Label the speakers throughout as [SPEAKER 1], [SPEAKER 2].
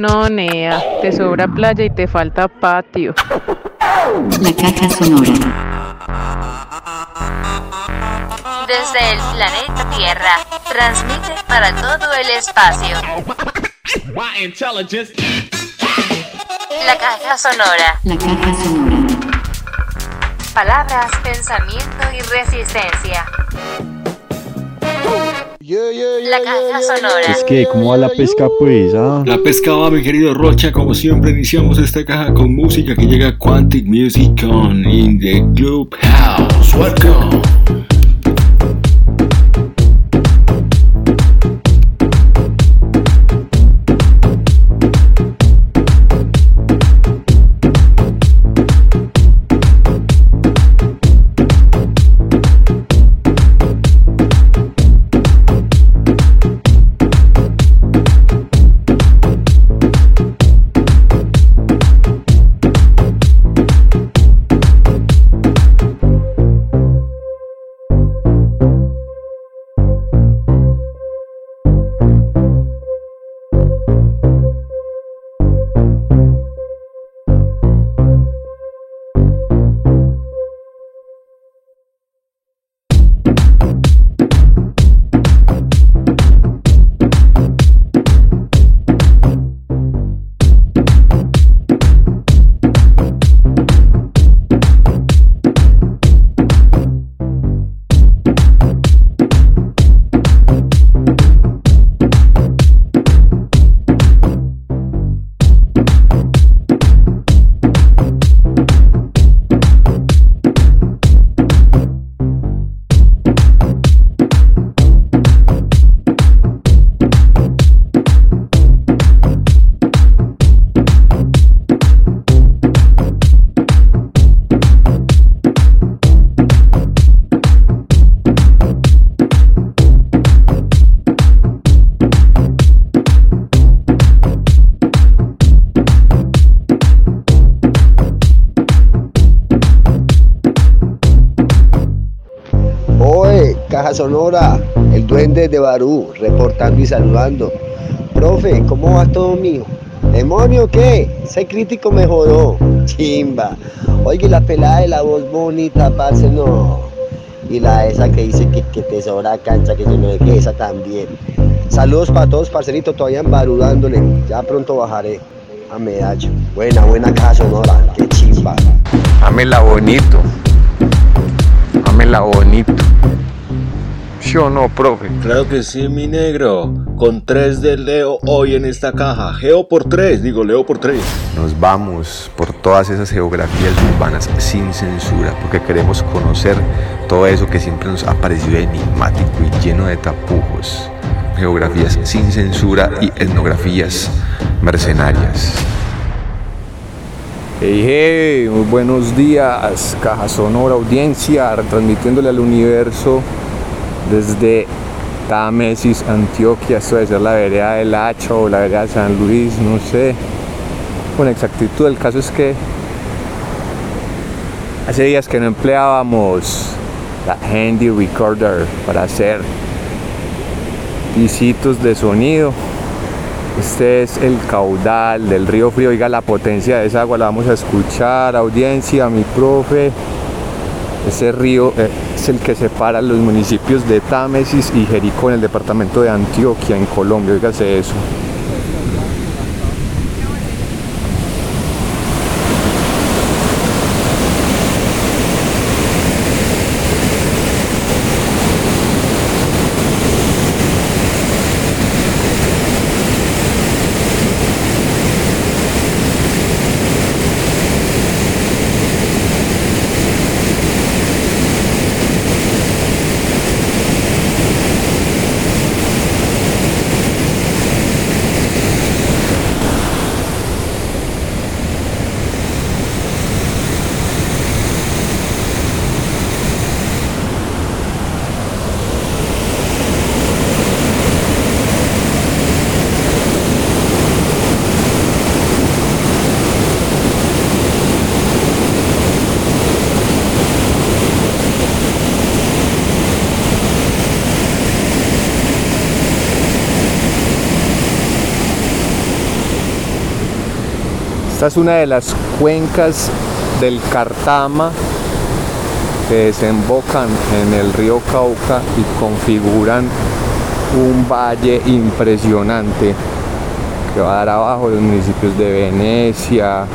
[SPEAKER 1] No, Nea, te sobra playa y te falta patio.
[SPEAKER 2] La caja sonora.
[SPEAKER 3] Desde el planeta Tierra, transmite para todo el espacio. La caja sonora.
[SPEAKER 2] La caja sonora.
[SPEAKER 3] Palabras, pensamiento y resistencia. La caja sonora.
[SPEAKER 4] Es que, ¿cómo va la pesca, pues? ah?
[SPEAKER 5] La pesca va, mi querido Rocha, como siempre iniciamos esta caja con música que llega Quantic Music on in the Club House. Welcome.
[SPEAKER 6] Sonora, el duende de Barú, reportando y saludando. Profe, ¿cómo va todo mío? ¿Demonio qué? Ese crítico me jodó. Chimba. Oye, la pelada de la voz bonita, parce, no. Y la esa que dice que, te sobra cancha, que yo no sé qué, esa también. Saludos para todos, parcerito, todavía en Barú dándole. Ya pronto bajaré a Medallo. Buena, buena Caja Sonora, qué chimba.
[SPEAKER 7] Amela bonito. Amela bonito. ¿Sí o no, profe?
[SPEAKER 5] Claro que sí, mi negro. Con tres de Leo hoy en esta caja. Geo por tres, digo Leo por tres.
[SPEAKER 7] Nos vamos por todas esas geografías urbanas sin censura, porque queremos conocer todo eso que siempre nos ha parecido enigmático y lleno de tapujos. Geografías sin censura y etnografías mercenarias.
[SPEAKER 8] Hey, hey, muy buenos días, Caja Sonora Audiencia, transmitiéndole al universo desde Támesis, Antioquia, esto debe ser la vereda del Hacho o la vereda de San Luis, no sé con exactitud. El caso es que hace días que no empleábamos la Handy Recorder para hacer pisitos de sonido. Este es el caudal del río Frío. Oiga la potencia de esa agua, la vamos a escuchar. Audiencia, mi profe. Ese río eh, es el que separa los municipios de Támesis y Jericó en el departamento de Antioquia, en Colombia. Oígase eso. Esta es una de las cuencas del Cartama que desembocan en el río Cauca y configuran un valle impresionante que va a dar abajo los municipios de Venecia,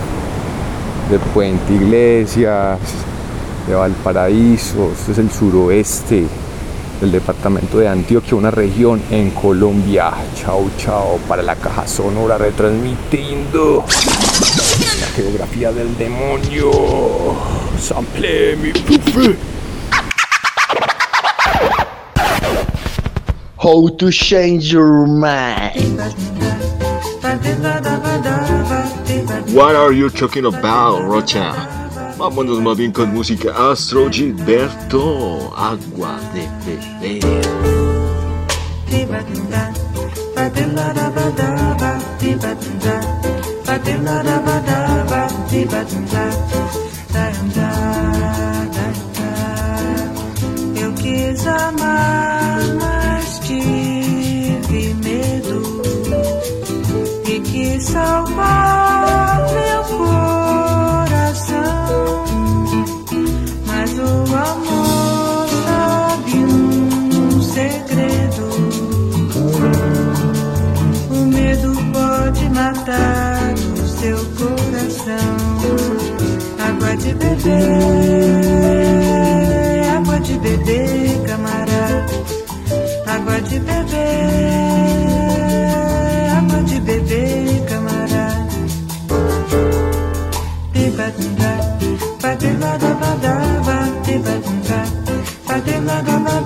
[SPEAKER 8] de Puente Iglesias, de Valparaíso, este es el suroeste del departamento de Antioquia, una región en Colombia. Chao, chao, para la caja sonora retransmitiendo geografía del demonio. Sample mi profe.
[SPEAKER 9] How to change your mind.
[SPEAKER 5] What are you talking about, Rocha? Vámonos más bien con música Astro Gilberto, Agua de Beber.
[SPEAKER 10] Eu quis amar, mas tive medo e quis salvar meu coração. Mas o amor sabe um segredo. O medo pode matar o seu de bebê, água de bebê, camará. Água de bebê, água de bebê, camará. Tibadunda, badela da badaba, tibadunda,
[SPEAKER 11] badela da badaba.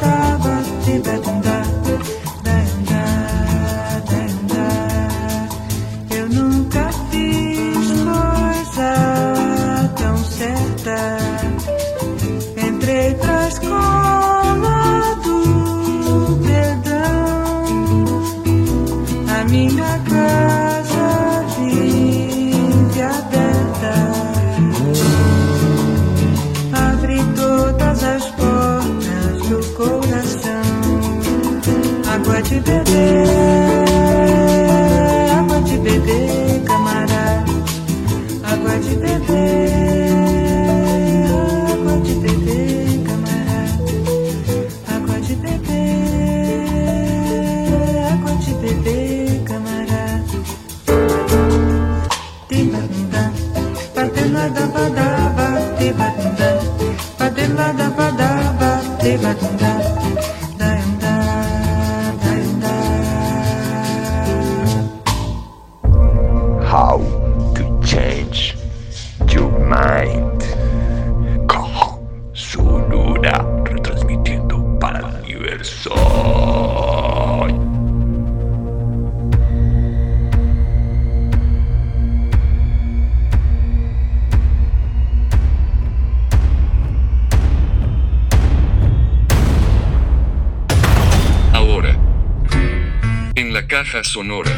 [SPEAKER 11] Sonora.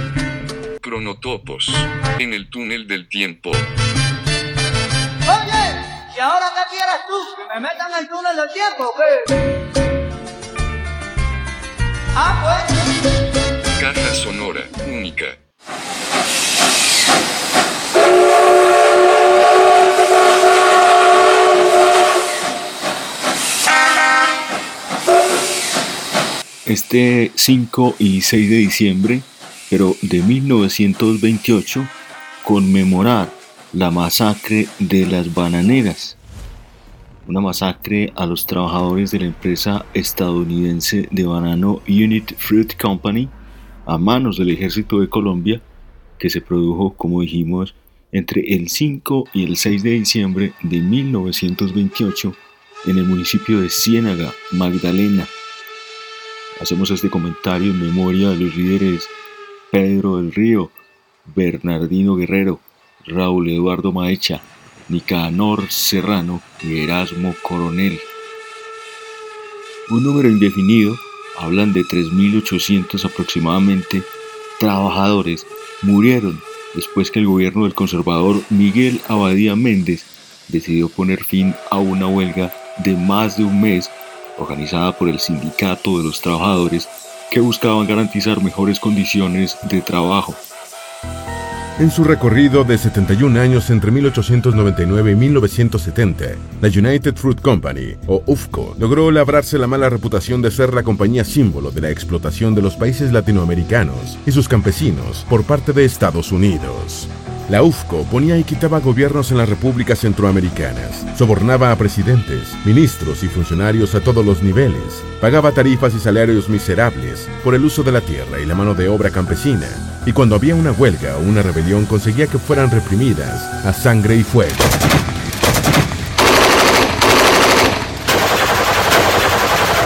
[SPEAKER 12] Cronotopos. En el túnel del tiempo.
[SPEAKER 13] Oye, ¿y ahora qué quieres tú? ¿Que me metan en el túnel del tiempo o qué? Ah, pues.
[SPEAKER 12] Caja sonora. Única.
[SPEAKER 5] Este 5 y 6 de diciembre, pero de 1928, conmemorar la masacre de las bananeras. Una masacre a los trabajadores de la empresa estadounidense de banano Unit Fruit Company a manos del ejército de Colombia, que se produjo, como dijimos, entre el 5 y el 6 de diciembre de 1928 en el municipio de Ciénaga, Magdalena. Hacemos este comentario en memoria de los líderes Pedro del Río, Bernardino Guerrero, Raúl Eduardo Maecha, Nicanor Serrano y Erasmo Coronel. Un número indefinido, hablan de 3.800 aproximadamente, trabajadores murieron después que el gobierno del conservador Miguel Abadía Méndez decidió poner fin a una huelga de más de un mes organizada por el Sindicato de los Trabajadores que buscaban garantizar mejores condiciones de trabajo.
[SPEAKER 14] En su recorrido de 71 años entre 1899 y 1970, la United Fruit Company, o UFCO, logró labrarse la mala reputación de ser la compañía símbolo de la explotación de los países latinoamericanos y sus campesinos por parte de Estados Unidos. La UFCO ponía y quitaba gobiernos en las repúblicas centroamericanas, sobornaba a presidentes, ministros y funcionarios a todos los niveles, pagaba tarifas y salarios miserables por el uso de la tierra y la mano de obra campesina, y cuando había una huelga o una rebelión conseguía que fueran reprimidas a sangre y fuego.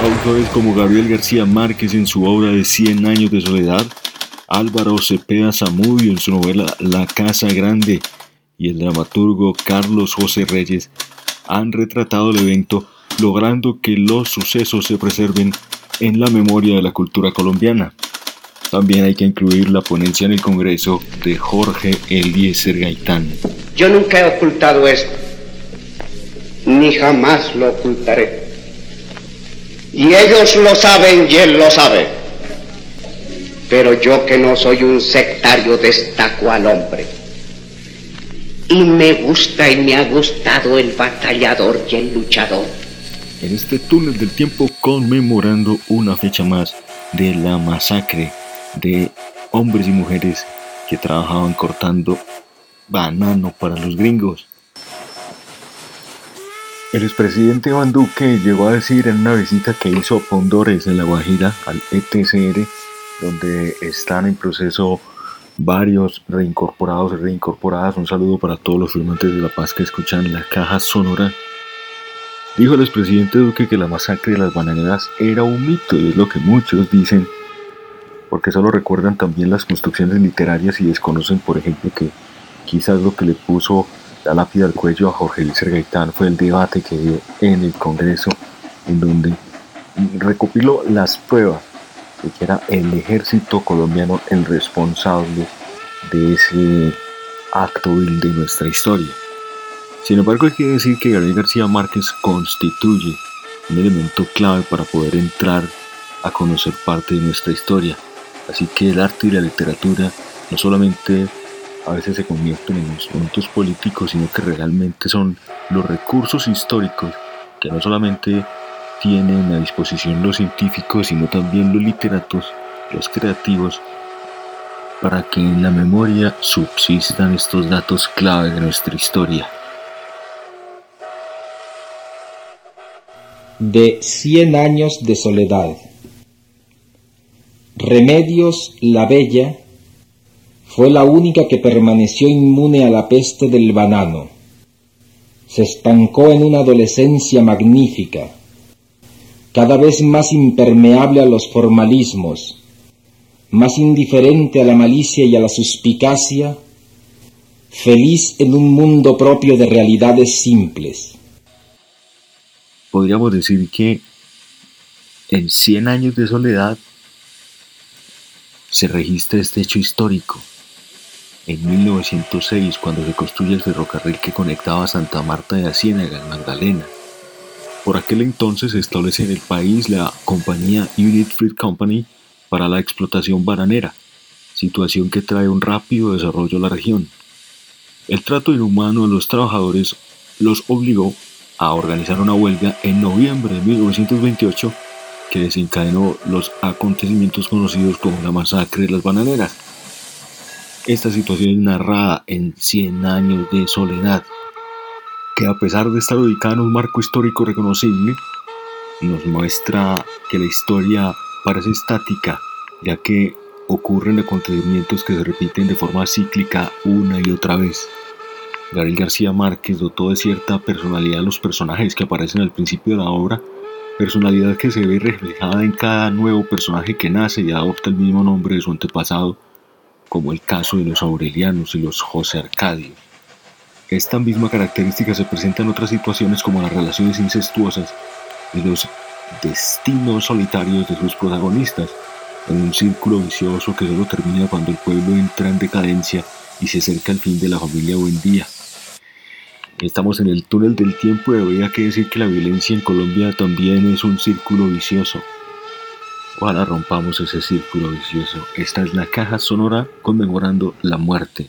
[SPEAKER 5] Autores como Gabriel García Márquez en su obra de Cien años de soledad, Álvaro Cepeda Zamudio en su novela La Casa Grande y el dramaturgo Carlos José Reyes han retratado el evento logrando que los sucesos se preserven en la memoria de la cultura colombiana. También hay que incluir la ponencia en el Congreso de Jorge Eliezer Gaitán.
[SPEAKER 15] Yo nunca he ocultado esto, ni jamás lo ocultaré. Y ellos lo saben y él lo sabe. Pero yo que no soy un sectario destaco al hombre. Y me gusta y me ha gustado el batallador y el luchador.
[SPEAKER 5] En este túnel del tiempo conmemorando una fecha más de la masacre de hombres y mujeres que trabajaban cortando banano para los gringos. El expresidente Iván Duque llegó a decir en una visita que hizo a Pondores en La Guajira al ETCR, donde están en proceso varios reincorporados y reincorporadas. Un saludo para todos los firmantes de la paz que escuchan la caja sonora. Dijo el expresidente Duque que la masacre de las bananeras era un mito y es lo que muchos dicen porque solo recuerdan también las construcciones literarias y desconocen, por ejemplo, que quizás lo que le puso la lápida al cuello a Jorge Luis Gaitán fue el debate que dio en el Congreso, en donde recopiló las pruebas de que era el ejército colombiano el responsable de ese acto vil de nuestra historia. Sin embargo, hay que decir que Gabriel García Márquez constituye un elemento clave para poder entrar a conocer parte de nuestra historia. Así que el arte y la literatura no solamente a veces se convierten en instrumentos políticos, sino que realmente son los recursos históricos que no solamente tienen a disposición los científicos, sino también los literatos, los creativos, para que en la memoria subsistan estos datos clave de nuestra historia.
[SPEAKER 16] De Cien años de soledad. Remedios la Bella fue la única que permaneció inmune a la peste del banano. Se estancó en una adolescencia magnífica, cada vez más impermeable a los formalismos, más indiferente a la malicia y a la suspicacia, feliz en un mundo propio de realidades simples.
[SPEAKER 5] Podríamos decir que en 100 años de soledad se registra este hecho histórico. En 1906, cuando se construye el ferrocarril que conectaba Santa Marta de la Ciénaga en Magdalena. Por aquel entonces se establece en el país la compañía Unit Fruit Company para la explotación bananera, situación que trae un rápido desarrollo a la región. El trato inhumano a los trabajadores los obligó a organizar una huelga en noviembre de 1928 que desencadenó los acontecimientos conocidos como la masacre de las bananeras. Esta situación es narrada en 100 años de soledad, que a pesar de estar ubicada en un marco histórico reconocible, nos muestra que la historia parece estática, ya que ocurren acontecimientos que se repiten de forma cíclica una y otra vez. Gabriel García Márquez dotó de cierta personalidad a los personajes que aparecen al principio de la obra personalidad que se ve reflejada en cada nuevo personaje que nace y adopta el mismo nombre de su antepasado, como el caso de los Aurelianos y los José Arcadios. Esta misma característica se presenta en otras situaciones como las relaciones incestuosas y los destinos solitarios de sus protagonistas, en un círculo vicioso que solo termina cuando el pueblo entra en decadencia y se acerca al fin de la familia Buendía. Estamos en el túnel del tiempo y habría que decir que la violencia en Colombia también es un círculo vicioso. Ojalá rompamos ese círculo vicioso. Esta es la caja sonora conmemorando la muerte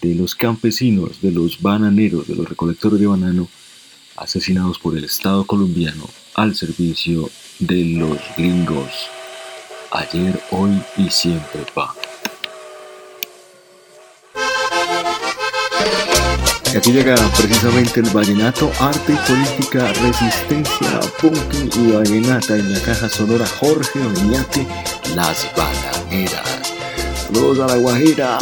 [SPEAKER 5] de los campesinos, de los bananeros, de los recolectores de banano, asesinados por el Estado colombiano al servicio de los gringos. Ayer, hoy y siempre, pa. Y aquí llega precisamente el vallenato, arte y política, resistencia, punky y vallenata en la caja sonora Jorge Oñate, Las Bananeras. Saludos a la Guajira.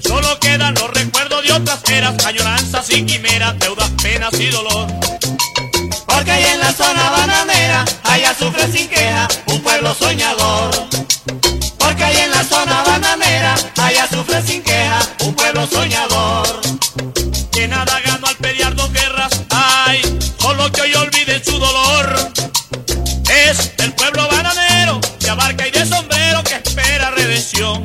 [SPEAKER 17] Solo quedan los recuerdos de otras eras, añoranzas y quimeras, deudas, penas y dolor. Porque ahí en la zona bananera hay azufre sin queja, un pueblo soñador. Porque ahí en la zona bananera hay azufre sin queja, un pueblo soñador. Que nada ganó al pelear dos guerras, ay, solo que hoy olviden su dolor. Es el pueblo bananero de abarca y de sombrero que espera redención.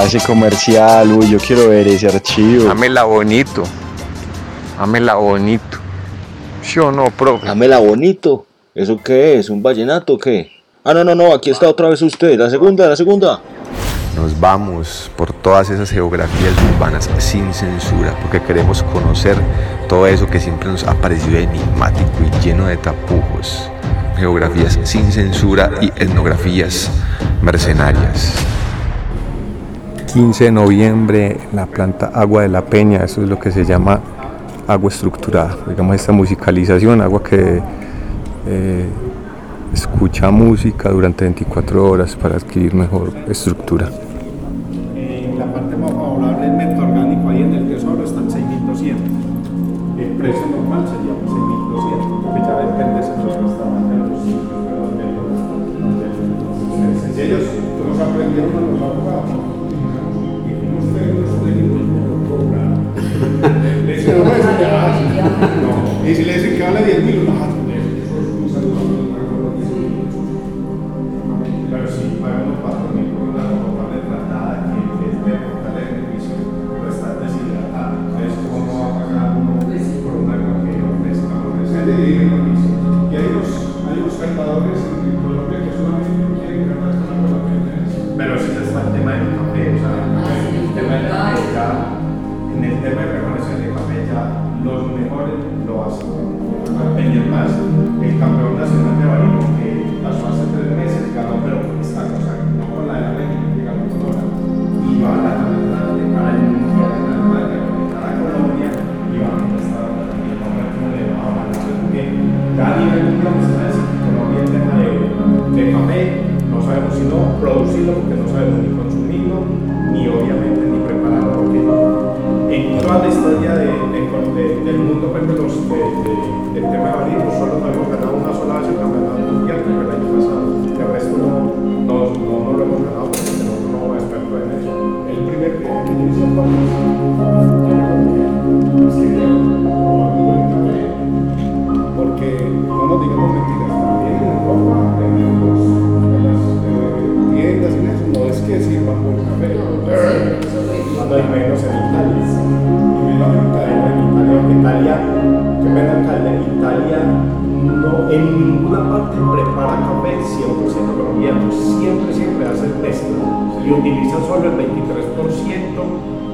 [SPEAKER 18] Ese comercial, uy, yo quiero ver ese archivo.
[SPEAKER 19] Dámela bonito. Dámela bonito. ¿Sí o no, profe?
[SPEAKER 5] Dámela bonito. ¿Eso qué es? ¿Un vallenato o qué? Ah, no, no, no, aquí está otra vez usted. La segunda, la segunda.
[SPEAKER 8] Nos vamos por todas esas geografías urbanas sin censura, porque queremos conocer todo eso que siempre nos ha parecido enigmático y lleno de tapujos. Geografías sin censura y etnografías mercenarias.
[SPEAKER 19] 15 de noviembre, la planta Agua de la Peña, eso es lo que se llama agua estructurada, digamos esta musicalización, agua que eh, escucha música durante 24 horas para adquirir mejor estructura.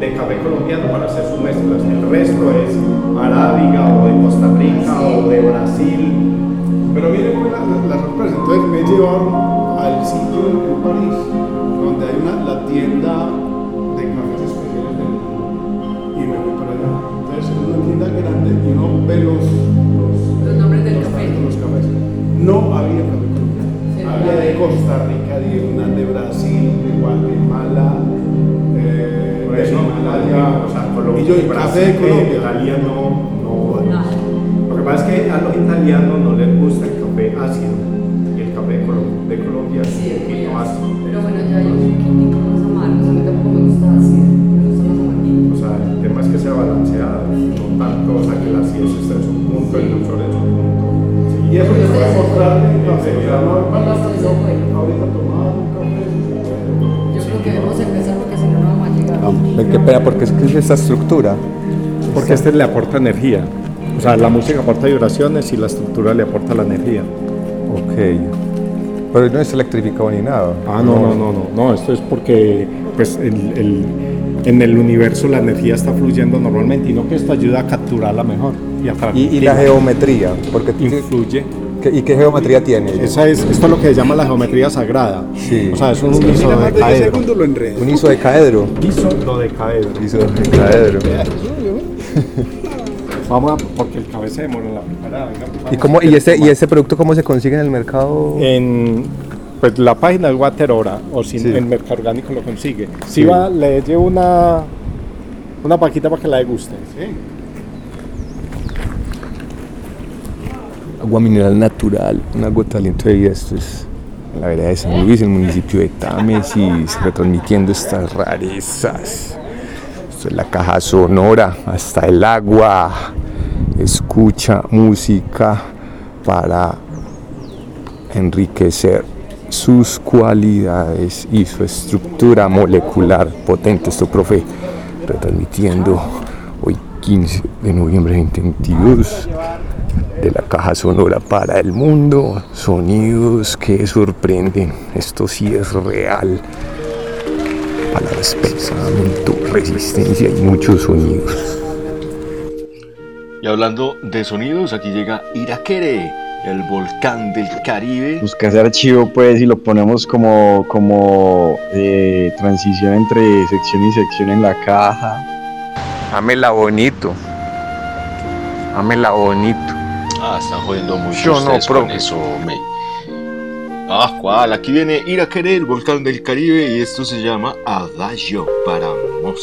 [SPEAKER 20] De
[SPEAKER 19] café colombiano para hacer sus mezclas, el resto es arábiga o de Costa Rica o de Brasil. Pero miren pues, la, la- la sorpresa, entonces me llevaron al sitio en, en París, donde hay una, la tienda yo, ¿y café de Colombia?
[SPEAKER 21] Italia no, no Lo que pasa es que a los italianos no
[SPEAKER 8] qué pena, porque es que es esta estructura.
[SPEAKER 19] Porque este le aporta energía. O sea, la música aporta vibraciones y la estructura le aporta la energía.
[SPEAKER 8] Ok. Pero no es electrificado ni nada.
[SPEAKER 19] Ah, no, no, no, no, no, esto es porque pues el, el- en el universo la energía está fluyendo normalmente y no que esto ayuda a capturarla mejor y a
[SPEAKER 8] Y, y la geometría, porque
[SPEAKER 19] influye.
[SPEAKER 8] ¿Qué- ¿Y qué geometría tiene?
[SPEAKER 19] Esa es, esto es lo que se llama la geometrea sagrada.
[SPEAKER 8] Sí.
[SPEAKER 19] O sea, es un
[SPEAKER 8] Sí.
[SPEAKER 19] isododecaedro.
[SPEAKER 8] Un isodecaedro.
[SPEAKER 19] Isododecaedro.
[SPEAKER 8] Isododecaedro.
[SPEAKER 19] Vamos a, porque el cabeza se demora en la preparada. venga,
[SPEAKER 8] ¿Y, cómo, y, ese, ¿Y ese producto cómo se consigue en el mercado?
[SPEAKER 19] En pues, la página es Waterora, o si
[SPEAKER 8] Sí.
[SPEAKER 19] el mercado orgánico lo consigue. Si
[SPEAKER 8] Sí.
[SPEAKER 19] va, le llevo una, una paquita para que la deguste. ¿sí?
[SPEAKER 8] Agua mineral natural, un agua de talento de vida. Esto es la vereda de San Luis, el municipio de Támesis, retransmitiendo estas rarezas. Esto es la caja sonora, hasta el agua. Escucha música para enriquecer sus cualidades y su estructura molecular potente. Esto, profe, retransmitiendo hoy 15 de noviembre de 2022 de la caja sonora para el mundo. Sonidos que sorprenden. Esto sí es real. Palabras, pensamiento, resistencia y muchos sonidos.
[SPEAKER 5] Y hablando de sonidos, aquí llega Iraquere, el volcán del Caribe.
[SPEAKER 18] Busca ese archivo pues y lo ponemos como, como eh, transición entre sección y sección en la caja.
[SPEAKER 8] Ámela bonito. Ámela bonito.
[SPEAKER 5] Ah, están jodiendo mucho
[SPEAKER 8] Yo no, profe.
[SPEAKER 5] eso, me. Ah, cuál, aquí viene Iraquere, el volcán del Caribe, y esto se llama Adagio para Mos.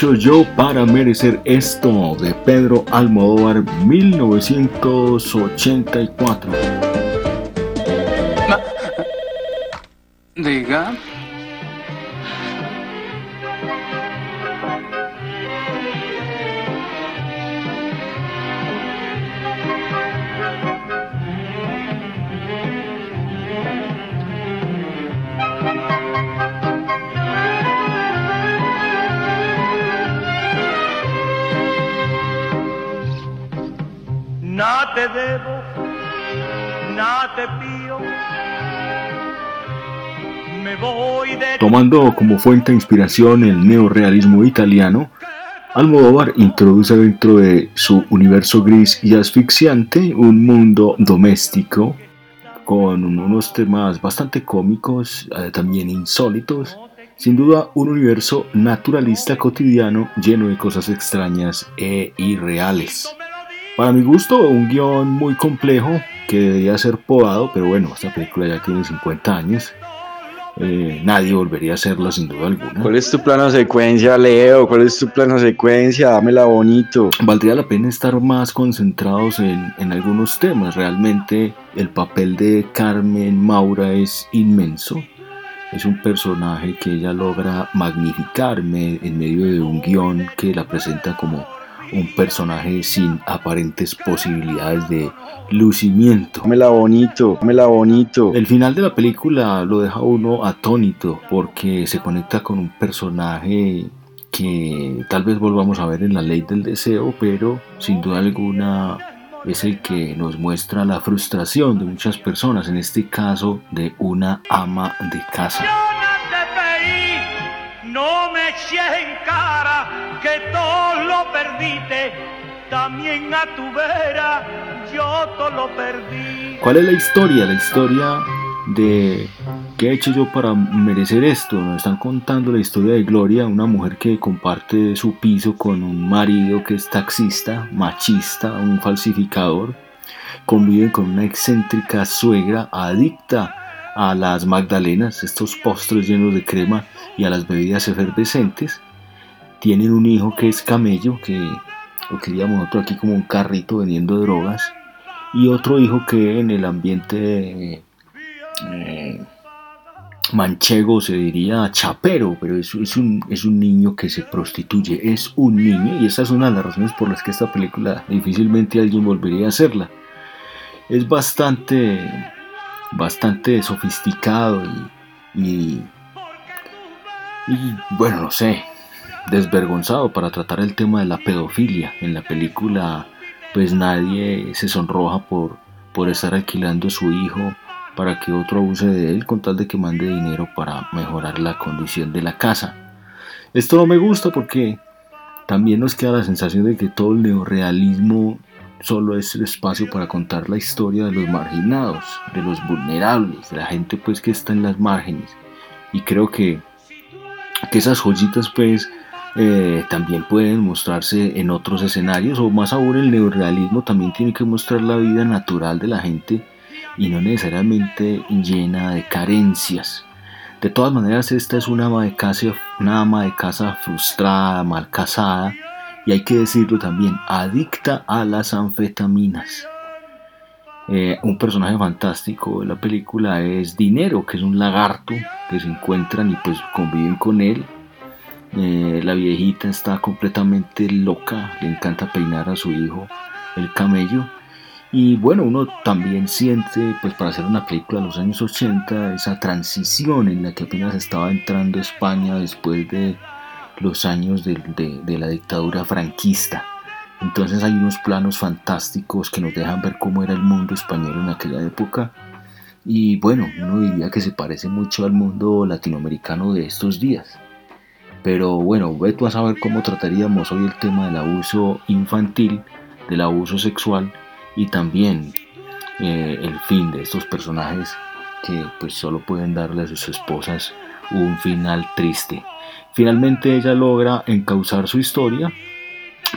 [SPEAKER 5] Yo para merecer esto? de Pedro Almodóvar 1984. Tomando como fuente de inspiración el neorealismo italiano, Almodóvar introduce dentro de su universo gris y asfixiante un mundo doméstico con unos temas bastante cómicos, eh, también insólitos, sin duda un universo naturalista cotidiano lleno de cosas extrañas e irreales. Para mi gusto, un guion muy complejo que debería ser podado, pero bueno, esta película ya tiene 50 años. Eh, nadie volvería a hacerla sin duda alguna.
[SPEAKER 18] ¿Cuál es tu plano secuencia, Leo? ¿Cuál es tu plano secuencia? Dámela bonito.
[SPEAKER 5] Valdría la pena estar más concentrados en, en algunos temas. Realmente el papel de Carmen Maura es inmenso. Es un personaje que ella logra magnificarme en medio de un guion que la presenta como un personaje sin aparentes posibilidades de lucimiento.
[SPEAKER 18] Dámela bonito, dámela bonito.
[SPEAKER 5] El final de la película lo deja uno atónito porque se conecta con un personaje que tal vez volvamos a ver en la ley del deseo, pero sin duda alguna es el que nos muestra la frustración de muchas personas, en este caso de una ama de casa.
[SPEAKER 17] No me eches en cara que todo lo perdiste, también a tu vera yo todo lo perdí.
[SPEAKER 5] ¿Cuál es la historia? La historia de qué he hecho yo para merecer esto. Nos están contando la historia de Gloria, una mujer que comparte su piso con un marido que es taxista, machista, un falsificador. Conviven con una excéntrica suegra adicta a las magdalenas, estos postres llenos de crema y a las bebidas efervescentes. Tienen un hijo que es camello, que lo queríamos nosotros aquí como un carrito vendiendo drogas. Y otro hijo que en el ambiente eh, manchego se diría chapero, pero es, es, un, es un niño que se prostituye, es un niño y esa es una de las razones por las que esta película difícilmente alguien volvería a hacerla. Es bastante, bastante sofisticado y, y, y bueno, no sé, desvergonzado para tratar el tema de la pedofilia. En la película pues nadie se sonroja por, por estar alquilando su hijo para que otro abuse de él con tal de que mande dinero para mejorar la condición de la casa. Esto no me gusta porque también nos queda la sensación de que todo el neorealismo solo es el espacio para contar la historia de los marginados, de los vulnerables, de la gente pues que está en las márgenes. Y creo que, que esas joyitas pues eh, también pueden mostrarse en otros escenarios o más aún el neorealismo también tiene que mostrar la vida natural de la gente y no necesariamente llena de carencias. De todas maneras, esta es una ama de casa, una ama de casa frustrada, mal casada y hay que decirlo también, adicta a las anfetaminas. Eh, un personaje fantástico de la película es Dinero, que es un lagarto que se encuentran y pues conviven con él. Eh, la viejita está completamente loca, le encanta peinar a su hijo, el camello. Y bueno, uno también siente, pues para hacer una película de los años 80, esa transición en la que apenas estaba entrando España después de los años de, de, de, la dictadura franquista. Entonces hay unos planos fantásticos que nos dejan ver cómo era el mundo español en aquella época. Y bueno, uno diría que se parece mucho al mundo latinoamericano de estos días. Pero bueno, ve tú a saber cómo trataríamos hoy el tema del abuso infantil, del abuso sexual y también eh, el fin de estos personajes que pues solo pueden darle a sus esposas un final triste. Finalmente ella logra encauzar su historia,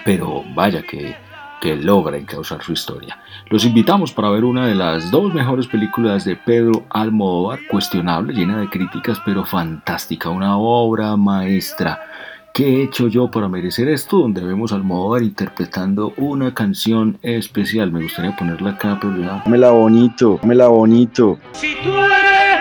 [SPEAKER 5] pero vaya que, que logra encauzar su historia. Los invitamos para ver una de las dos mejores películas de Pedro Almodóvar, cuestionable, llena de críticas, pero fantástica, una obra maestra. ¿Qué he hecho yo para merecer esto? Donde vemos al Almodóvar interpretando una canción especial. Me gustaría ponerla acá, pero ya.
[SPEAKER 18] Dámela bonito, dámela bonito.
[SPEAKER 17] Si tú eres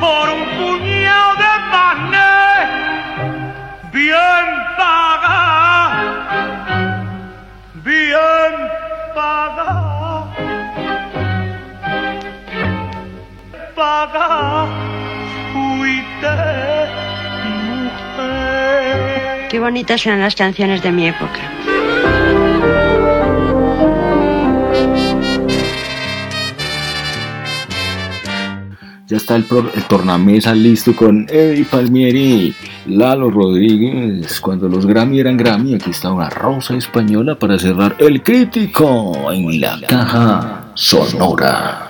[SPEAKER 17] por un puñado de panes bien paga, bien paga, paga, fuiste mujer.
[SPEAKER 22] Qué bonitas eran las canciones de mi época.
[SPEAKER 5] Ya está el, el tornamesa listo con Eddie Palmieri, Lalo Rodríguez. Cuando los Grammy eran Grammy, aquí está una rosa española para cerrar el crítico en la caja sonora.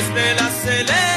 [SPEAKER 17] después de
[SPEAKER 18] la
[SPEAKER 9] celeste.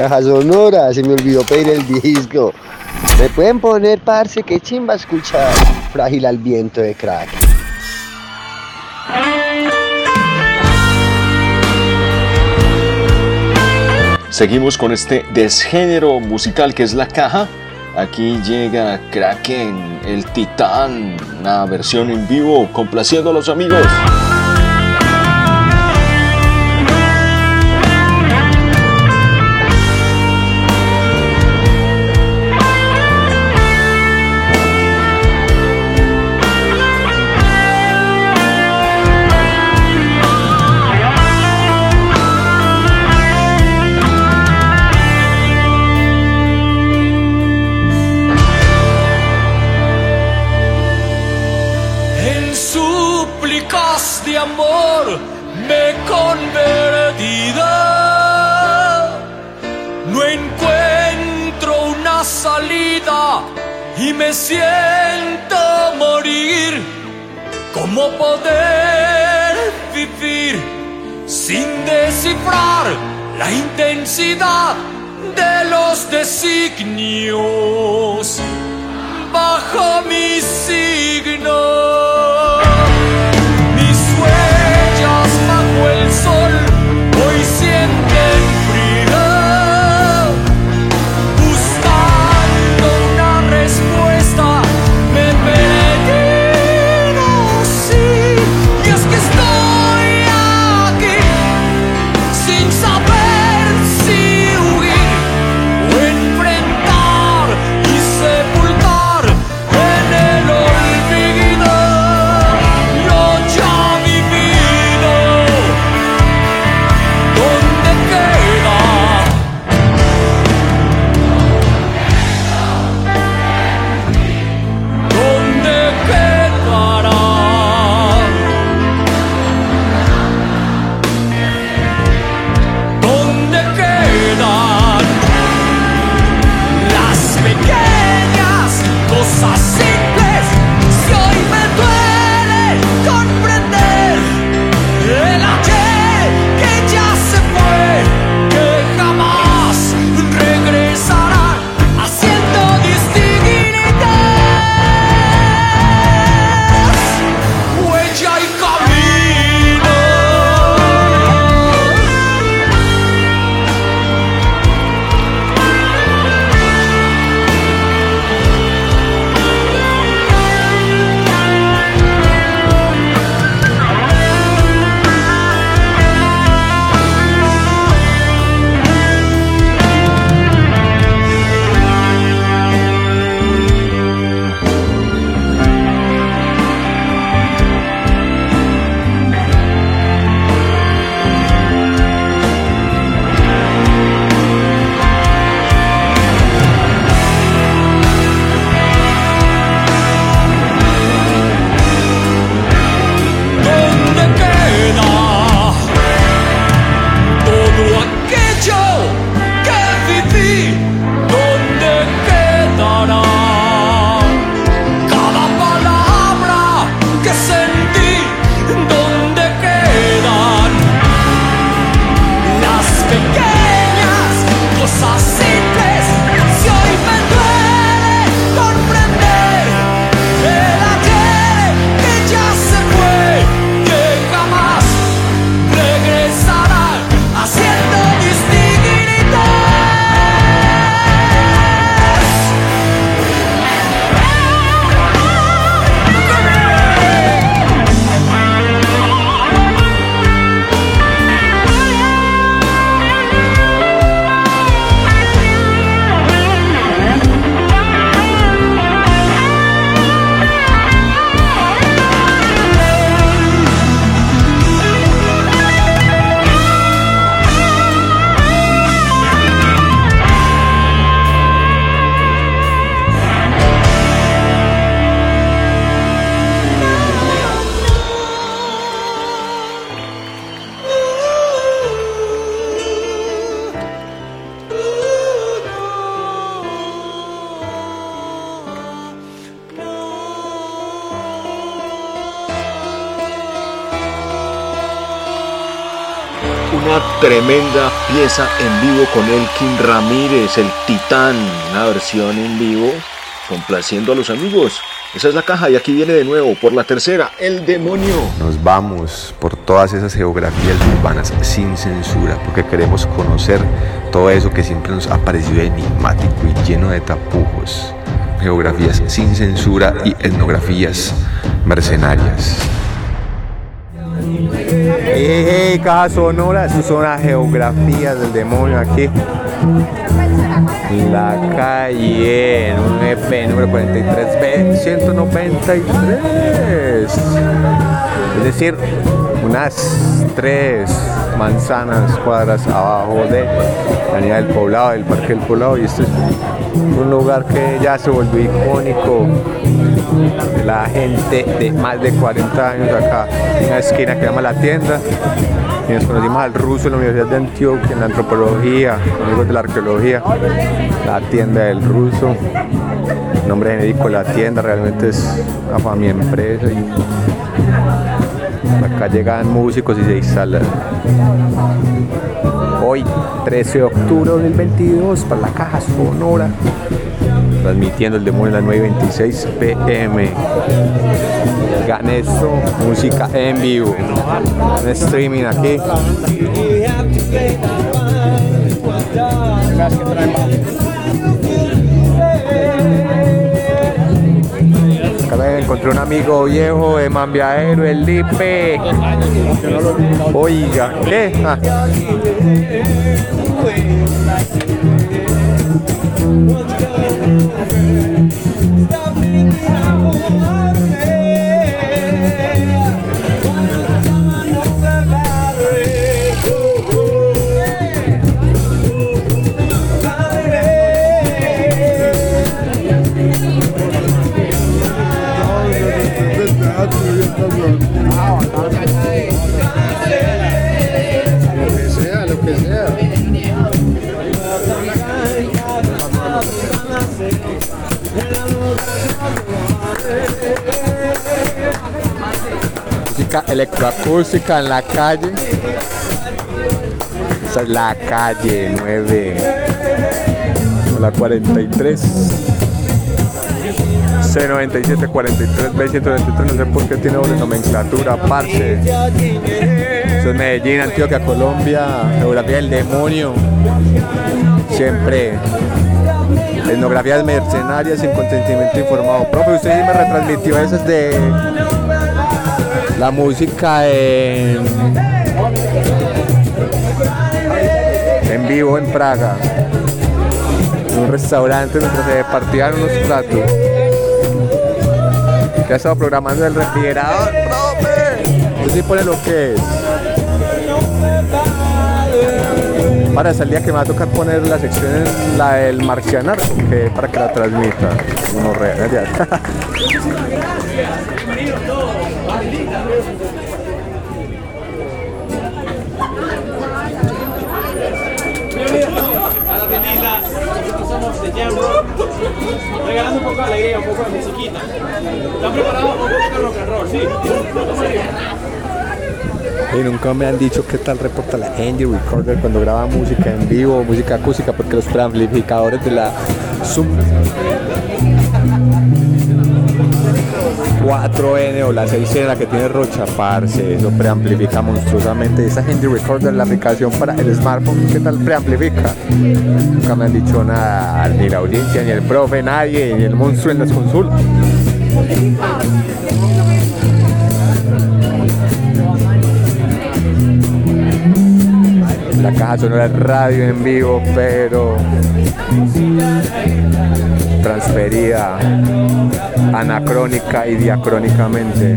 [SPEAKER 9] Caja Sonora, se me olvidó pedir el disco. Me pueden poner, parce, que chimba escuchar. Frágil al viento de crack.
[SPEAKER 5] Seguimos con este desgénero musical que es la caja. Aquí llega Kraken, el titán, una versión en vivo complaciendo a los amigos.
[SPEAKER 17] sin descifrar la intensidad
[SPEAKER 23] de los designios bajo mis
[SPEAKER 24] signos. Tremenda pieza en vivo con Elkin Ramírez, el titán, una versión en vivo complaciendo a los amigos. Esa es la caja y aquí viene de nuevo por la tercera, el demonio.
[SPEAKER 25] Nos vamos por todas esas geografías urbanas sin censura, porque queremos conocer todo eso que siempre nos ha parecido enigmático y lleno de tapujos. Geografías sin censura y etnografías mercenarias.
[SPEAKER 8] Caja sonora, estas son las geografías del demonio aquí. La calle, un EP número 43B 193. Es decir, unas tres manzanas cuadras abajo de la avenida del poblado, del parque del poblado. Y este es un lugar que ya se volvió icónico la gente de más de 40 años acá. Una esquina que llama La Tienda. Nos conocimos al ruso en la Universidad de Antioquia, en la antropología, amigos de la arqueología. La Tienda del Ruso. Nombre genérico La Tienda, realmente es una familia empresa. Y acá llegan músicos y se instalan. Hoy, 13 de octubre de 2022, para la caja sonora. Transmitiendo el demonio a las 9.26 pm. Gané esto, música en vivo. Un streaming aquí. Encontré un amigo viejo de Mambiadero, el Lipe. Oiga, ¿qué? Ah. Electroacústica en la calle. Esa es la calle 9. La 43. C97 43 B123, no sé por qué tiene doble nomenclatura, parce. Eso es Medellín, Antioquia, Colombia, geografía del demonio. Siempre. Etnografías mercenarias sin consentimiento informado. Profe, usted sí me retransmitió esas de la música en, en vivo en Praga. En un restaurante mientras se partían unos platos. Ya estaba programando el refrigerador, profe. Sí pone lo que es. Para el día que me va a tocar poner la sección en la del marcianar, que para que la transmita. Uno
[SPEAKER 26] somos de Jam regalando un poco de alegría, un poco de musiquita. ¿Están preparados para un poco de rock and roll? Sí.
[SPEAKER 8] Y nunca me han dicho qué tal reporta la Andy Recorder cuando graba música en vivo, música acústica, porque los preamplificadores de la Zoom 4N o la 6N, la que tiene Rocha, parce, eso preamplifica monstruosamente. Esa Handy Recorder, la aplicación para el smartphone, ¿qué tal preamplifica? Nunca me han dicho nada, ni la audiencia, ni el profe, nadie, ni el monstruo en las consultas. La caja sonora es radio en vivo, pero transferida anacrónica y diacrónicamente.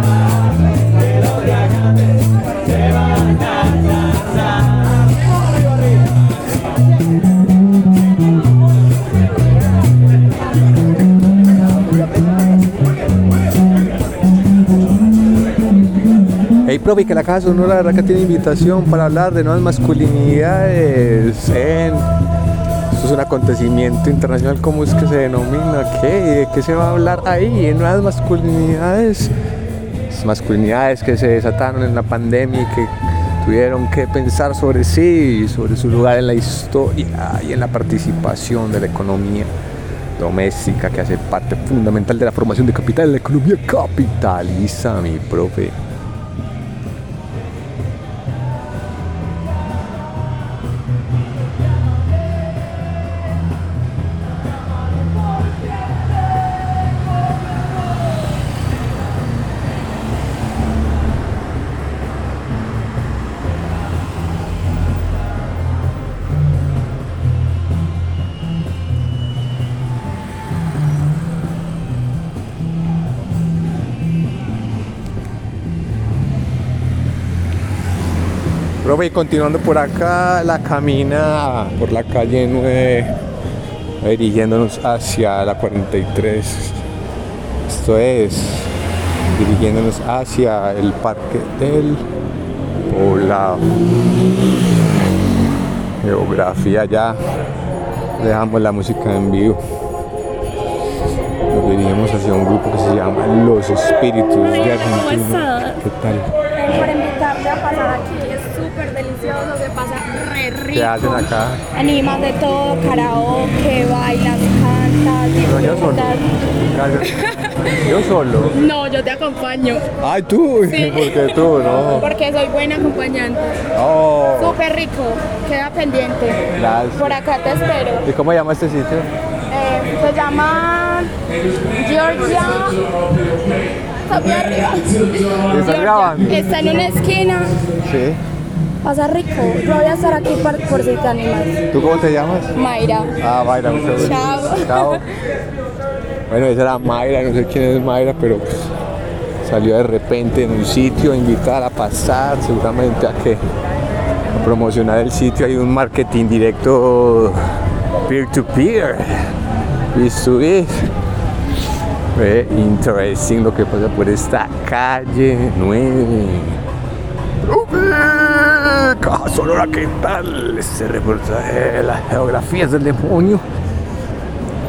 [SPEAKER 8] profe, que la Caja Sonora, verdad que tiene invitación para hablar de nuevas masculinidades en... Esto es un acontecimiento internacional, ¿cómo es que se denomina? ¿Qué? ¿De qué se va a hablar ahí? En nuevas masculinidades. Las masculinidades que se desataron en la pandemia y que tuvieron que pensar sobre sí, sobre su lugar en la historia y en la participación de la economía doméstica que hace parte fundamental de la formación de capital de la economía capitalista, mi profe. Profe, y continuando por acá, la camina por la calle 9, dirigiéndonos hacia la 43. Esto es, dirigiéndonos hacia el Parque del Poblado. Geografía ya, dejamos la música en vivo. Nos dirigimos hacia un grupo que se llama Los Espíritus de Argentina. ¿Qué tal?
[SPEAKER 27] Por invitarte a pasar aquí, rico.
[SPEAKER 8] ¿Qué hacen acá?
[SPEAKER 27] Animas de todo, karaoke, bailas, cantas,
[SPEAKER 8] No, yo solo.
[SPEAKER 27] disfrutas.
[SPEAKER 8] Yo solo.
[SPEAKER 27] No, yo te acompaño.
[SPEAKER 8] Ay, tú,
[SPEAKER 27] Sí.
[SPEAKER 8] porque tú, no.
[SPEAKER 27] Porque soy buena acompañante.
[SPEAKER 8] Oh,
[SPEAKER 27] Súper rico, queda pendiente.
[SPEAKER 8] Gracias.
[SPEAKER 27] Por acá te espero.
[SPEAKER 8] ¿y cómo llama este sitio?
[SPEAKER 27] Eh, se llama Georgia. Está bien arriba.
[SPEAKER 8] ¿Estás grabando?
[SPEAKER 27] Está en una esquina.
[SPEAKER 8] Sí.
[SPEAKER 27] Pasa rico. Yo voy a estar aquí por, por si te animas.
[SPEAKER 8] ¿Tú cómo te llamas?
[SPEAKER 27] Mayra.
[SPEAKER 8] Ah, Mayra, mucho gusto.
[SPEAKER 27] Chao.
[SPEAKER 8] Chao. Bueno, esa era Mayra, no sé quién es Mayra, pero pues, salió de repente en un sitio a invitar a pasar, seguramente a que a promocionar el sitio. Hay un marketing directo peer-to-peer, vis-to-vis. Ve, interesting lo que pasa por esta calle 9. Caja Sonora, ¿qué tal? Este reportaje de las geografías del demonio.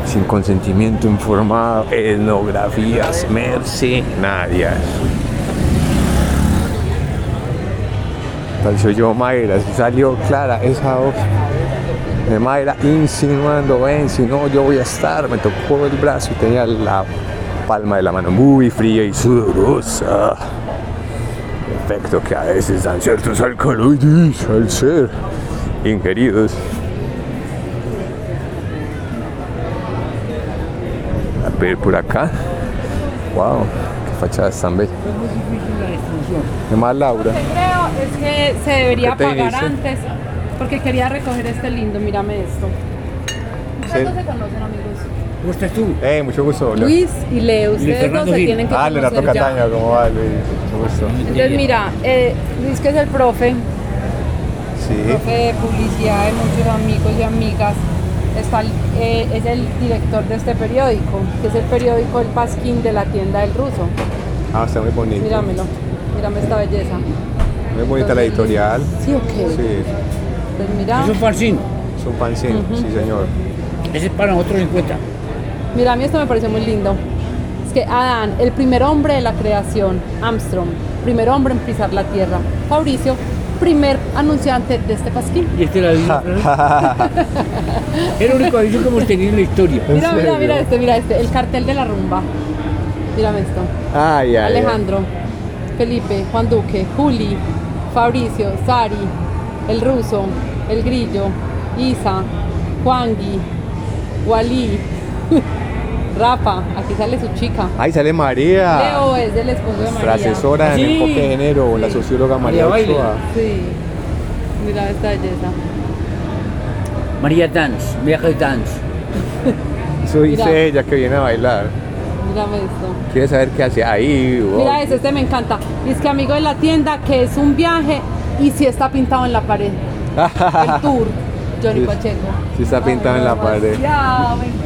[SPEAKER 8] Sin consentimiento informado, etnografías mercenarias. Tal soy yo, Mayra, salió clara esa voz de Mayra insinuando, ven, si no, yo voy a estar. Me tocó el brazo y tenía la palma de la mano muy fría y sudorosa efecto que a veces dan ciertos alcaloides al ser ingeridos. A ver por acá. Wow, qué fachadas tan bellas. ¿Qué más, Laura?
[SPEAKER 28] Creo es que se debería
[SPEAKER 8] ¿Qué te
[SPEAKER 28] pagar
[SPEAKER 8] dice?
[SPEAKER 28] antes porque quería recoger este lindo, mírame esto. ¿Ustedes
[SPEAKER 8] Sí.
[SPEAKER 28] no se conocen, amigos?
[SPEAKER 8] ¿Cómo estás tú? Eh, mucho gusto.
[SPEAKER 28] Luis y Leo, ustedes dos se tienen que
[SPEAKER 8] Ah, Leonardo
[SPEAKER 28] conocer ya.
[SPEAKER 8] Cataño, ¿cómo va, Luis? Mucho gusto.
[SPEAKER 28] Entonces mira, eh, Luis que es el profe,
[SPEAKER 8] Sí.
[SPEAKER 28] profe de publicidad de muchos amigos y amigas, está, eh, es el director de este periódico, que es el periódico El Pasquín de la tienda del ruso.
[SPEAKER 8] Ah, está muy bonito.
[SPEAKER 28] Míramelo, mírame esta belleza.
[SPEAKER 8] Muy bonita la editorial.
[SPEAKER 28] Sí, ok.
[SPEAKER 8] Sí.
[SPEAKER 28] Pues mira,
[SPEAKER 8] Es un fanzine. Es un fanzine,
[SPEAKER 28] Ujú.
[SPEAKER 8] sí, señor.
[SPEAKER 29] Ese es para nosotros 50.
[SPEAKER 28] Mira, a mí esto me pareció muy lindo. Es que Adán, el primer hombre de la creación, Armstrong, primer hombre en pisar la tierra, Fabricio, primer anunciante de este pasquín.
[SPEAKER 29] Y este era el el único aviso que hemos tenido en la historia.
[SPEAKER 28] Mira, mira, mira este, mira este, el cartel de la rumba. Mírame esto.
[SPEAKER 8] Ay, ay, ay.
[SPEAKER 28] Alejandro, Felipe, Juan Duque, Juli, Fabricio, Sari, el ruso, el grillo, Isa, Juangui, Wally, Rafa, aquí sale su chica.
[SPEAKER 8] Ahí sale María.
[SPEAKER 28] Leo es el esposo de María.
[SPEAKER 8] Nuestra asesora en
[SPEAKER 28] Sí.
[SPEAKER 8] enfoque de género, la socióloga María
[SPEAKER 29] María.
[SPEAKER 8] Ochoa.
[SPEAKER 28] Sí. Mira esta belleza.
[SPEAKER 29] María Dance, viaje Dance.
[SPEAKER 8] Eso dice
[SPEAKER 28] Mira.
[SPEAKER 8] ella que viene a bailar.
[SPEAKER 28] Mírame esto.
[SPEAKER 8] Quiere saber qué hace ahí. wow.
[SPEAKER 28] Mira ese, este me encanta. Es que amigo de la tienda, que es un viaje y si está pintado en la pared. El tour, Johnny
[SPEAKER 8] Sí.
[SPEAKER 28] Pacheco.
[SPEAKER 8] Sí está pintado en la pared.
[SPEAKER 28] Ya, me encanta.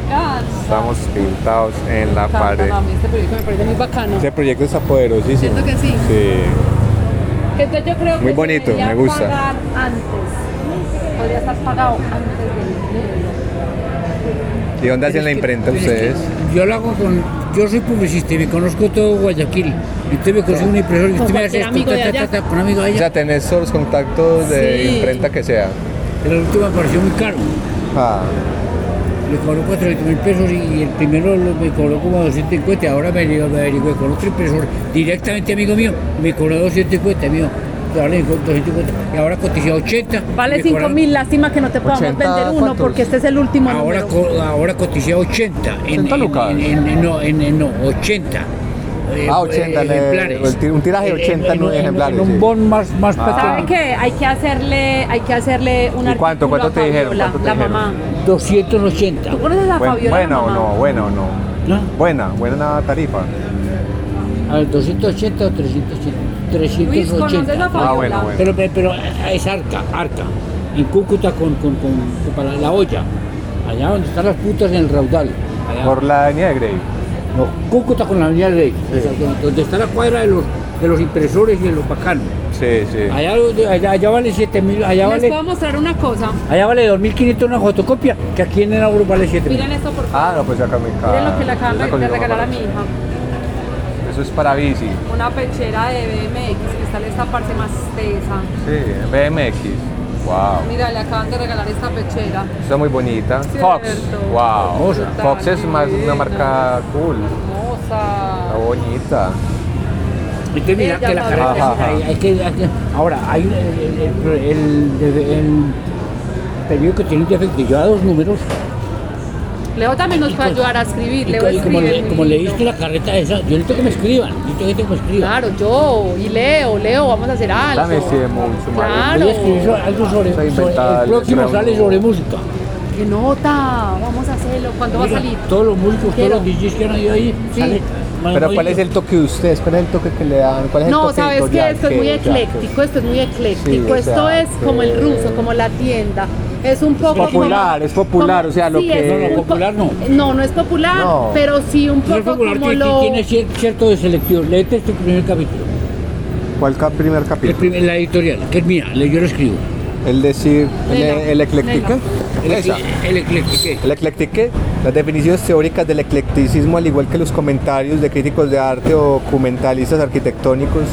[SPEAKER 8] Estamos pintados en la pared.
[SPEAKER 28] mami, este proyecto me parece muy bacano.
[SPEAKER 8] Este proyecto está poderosísimo.
[SPEAKER 28] Siento que sí.
[SPEAKER 8] Sí.
[SPEAKER 28] Entonces yo creo que
[SPEAKER 8] Muy bonito, me gusta.
[SPEAKER 28] pagar antes. Podría estar pagado antes del
[SPEAKER 8] ¿Y dónde hacen la imprenta ustedes?
[SPEAKER 29] Yo lo hago con. Yo soy publicista y me conozco todo Guayaquil. Entonces me consigo un impresor y usted me hace esto,
[SPEAKER 28] amigo
[SPEAKER 29] ta, ta,
[SPEAKER 28] allá.
[SPEAKER 29] ta, ta, con amigo de
[SPEAKER 8] O
[SPEAKER 29] allá.
[SPEAKER 8] sea, tenés todos los contactos de
[SPEAKER 29] Sí.
[SPEAKER 8] imprenta que sea.
[SPEAKER 29] El último me pareció muy caro.
[SPEAKER 8] Ah,
[SPEAKER 29] Le cobró 400 mil pesos y el primero me cobró como 250. Ahora me, me averigué con otro impresor directamente amigo mío. Me cobró 250, mío. Ahora le cobró 250. Y ahora coticé a 80.
[SPEAKER 28] Vale
[SPEAKER 29] me
[SPEAKER 28] 5
[SPEAKER 29] cobraron-
[SPEAKER 28] mil, lástima que no te podamos
[SPEAKER 29] 80,
[SPEAKER 28] vender uno
[SPEAKER 29] ¿cuántos?
[SPEAKER 28] porque este es el último
[SPEAKER 29] Ahora, co- ahora coticé a 80. En,
[SPEAKER 8] 80
[SPEAKER 29] en- en- en- no, en, no, 80. eh,
[SPEAKER 8] Ah, 80,
[SPEAKER 29] eh, ejemplares.
[SPEAKER 8] el un tiraje de
[SPEAKER 29] En-
[SPEAKER 8] 80
[SPEAKER 29] en, en-
[SPEAKER 8] ejemplares,
[SPEAKER 29] En un
[SPEAKER 8] sí.
[SPEAKER 29] bon más, más
[SPEAKER 8] Ah.
[SPEAKER 29] pequeño.
[SPEAKER 28] ¿Sabe qué? Hay que hacerle, hay que hacerle una
[SPEAKER 8] ¿Y cuánto? ¿Cuánto te dijeron? ¿Cuánto te
[SPEAKER 28] la
[SPEAKER 8] dijeron?
[SPEAKER 28] mamá.
[SPEAKER 29] 280.
[SPEAKER 28] ¿Tú conoces a
[SPEAKER 8] Buen-
[SPEAKER 28] Fabiola?
[SPEAKER 8] buena
[SPEAKER 28] la
[SPEAKER 8] o
[SPEAKER 28] mamá?
[SPEAKER 8] no, buena o no.
[SPEAKER 29] ¿No?
[SPEAKER 8] Buena, buena tarifa.
[SPEAKER 29] A ver, 280 o 380. 380.
[SPEAKER 28] ¿conoces Fabiola? Ah, bueno, bueno.
[SPEAKER 29] Pero, pero, pero es arca, arca. En Cúcuta con, con, con, con- para la olla. Allá donde están las putas en el raudal. Allá.
[SPEAKER 8] Por la avenida de Grey.
[SPEAKER 29] No, Cúcuta con la avenida Rey. Donde está la cuadra de los, de los impresores y de los bacanos.
[SPEAKER 8] Sí, sí.
[SPEAKER 29] Allá, allá, allá vale 7 mil, allá
[SPEAKER 28] Les
[SPEAKER 29] vale,
[SPEAKER 28] puedo mostrar una cosa.
[SPEAKER 29] allá vale 2.500 una fotocopia, que aquí en el euro vale 7 mil.
[SPEAKER 28] Miren esto, por favor.
[SPEAKER 8] Ah, no, pues acá me
[SPEAKER 28] Miren lo que le acaban de, regalar a mi hija.
[SPEAKER 8] Eso es para bici.
[SPEAKER 28] Una pechera de BMX que está esta parte más tesa.
[SPEAKER 8] Sí, BMX. Wow.
[SPEAKER 28] Mira, le acaban de regalar esta pechera.
[SPEAKER 8] Está muy bonita.
[SPEAKER 28] Cierto.
[SPEAKER 8] Fox. Wow.
[SPEAKER 29] Hermosa.
[SPEAKER 8] Fox es más una marca cool.
[SPEAKER 28] Hermosa.
[SPEAKER 8] Está bonita.
[SPEAKER 29] Entonces mira
[SPEAKER 28] Ella
[SPEAKER 29] que la
[SPEAKER 28] sabe.
[SPEAKER 29] carreta,
[SPEAKER 8] Ajá, ajá.
[SPEAKER 29] hay, hay que, hay que- ahora, hay el, el, el, el- el periódico tiene un defecto, lleva dos números,
[SPEAKER 28] Leo también nos puede ayudar a escribir. Leo
[SPEAKER 29] y como,
[SPEAKER 28] escribe
[SPEAKER 29] le-
[SPEAKER 28] muy
[SPEAKER 29] como
[SPEAKER 28] lindo.
[SPEAKER 29] leíste la carreta esa, yo necesito que me escriban, yo necesito que me escriban.
[SPEAKER 28] Claro, yo y Leo, Leo, vamos a hacer algo.
[SPEAKER 8] Dame ese mucho,
[SPEAKER 28] Claro.
[SPEAKER 29] Voy a escribir so- algo sobre, el próximo sale sobre música.
[SPEAKER 28] ¡Qué nota! Vamos a hacerlo. ¿Cuándo va a salir?
[SPEAKER 29] Todos los músicos,
[SPEAKER 28] Quiero.
[SPEAKER 29] todos los DJs que han ido ahí,
[SPEAKER 28] Sí.
[SPEAKER 29] sale.
[SPEAKER 8] Pero ¿cuál es el toque de ustedes? ¿Cuál es el toque que le dan? ¿Cuál es el
[SPEAKER 28] No,
[SPEAKER 8] toque
[SPEAKER 28] sabes que esto es muy ecléctico, esto es muy ecléctico,
[SPEAKER 8] Sí, o
[SPEAKER 28] esto
[SPEAKER 8] sea,
[SPEAKER 28] es como el ruso, como la tienda. Es un poco
[SPEAKER 8] popular,
[SPEAKER 28] como-
[SPEAKER 8] es popular,
[SPEAKER 28] como-
[SPEAKER 8] o sea, lo
[SPEAKER 28] sí,
[SPEAKER 8] que-
[SPEAKER 28] es
[SPEAKER 8] No, no,
[SPEAKER 29] popular no.
[SPEAKER 28] No, no es popular,
[SPEAKER 8] No.
[SPEAKER 28] pero sí un
[SPEAKER 29] No es
[SPEAKER 28] poco
[SPEAKER 29] popular,
[SPEAKER 28] como
[SPEAKER 29] tiene,
[SPEAKER 28] lo
[SPEAKER 29] tiene cier- cierto de selección. Léete este primer capítulo.
[SPEAKER 8] ¿Cuál ca- primer
[SPEAKER 29] El
[SPEAKER 8] capítulo?
[SPEAKER 29] primer- la editorial, que es mía, le- yo lo escribo.
[SPEAKER 8] El decir, el, el eclectique.
[SPEAKER 29] El,
[SPEAKER 8] Esa.
[SPEAKER 29] el eclectique.
[SPEAKER 8] Las definiciones teóricas del eclecticismo, al igual que los comentarios de críticos de arte o documentalistas arquitectónicos,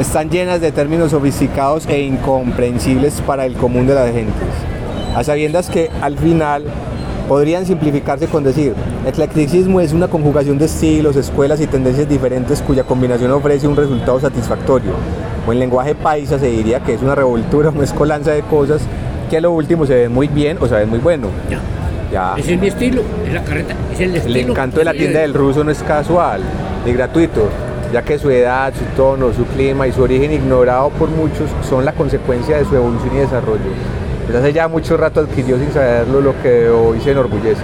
[SPEAKER 8] están llenas de términos sofisticados e incomprensibles para el común de las gentes. A sabiendas que al final podrían simplificarse con decir, eclecticismo es una conjugación de estilos, escuelas y tendencias diferentes cuya combinación ofrece un resultado satisfactorio. O en lenguaje paisa se diría que es una revoltura, una mezcolanza de cosas que a lo último se ven muy bien o se ven muy bueno.
[SPEAKER 29] Ya. Ese es mi estilo, es la carreta, es el estilo.
[SPEAKER 8] El encanto de la tienda del ruso no es casual ni gratuito, ya que su edad, su tono, su clima y su origen ignorado por muchos son la consecuencia de su evolución y desarrollo. Pues hace ya mucho rato adquirió sin saberlo lo que hoy se enorgullece.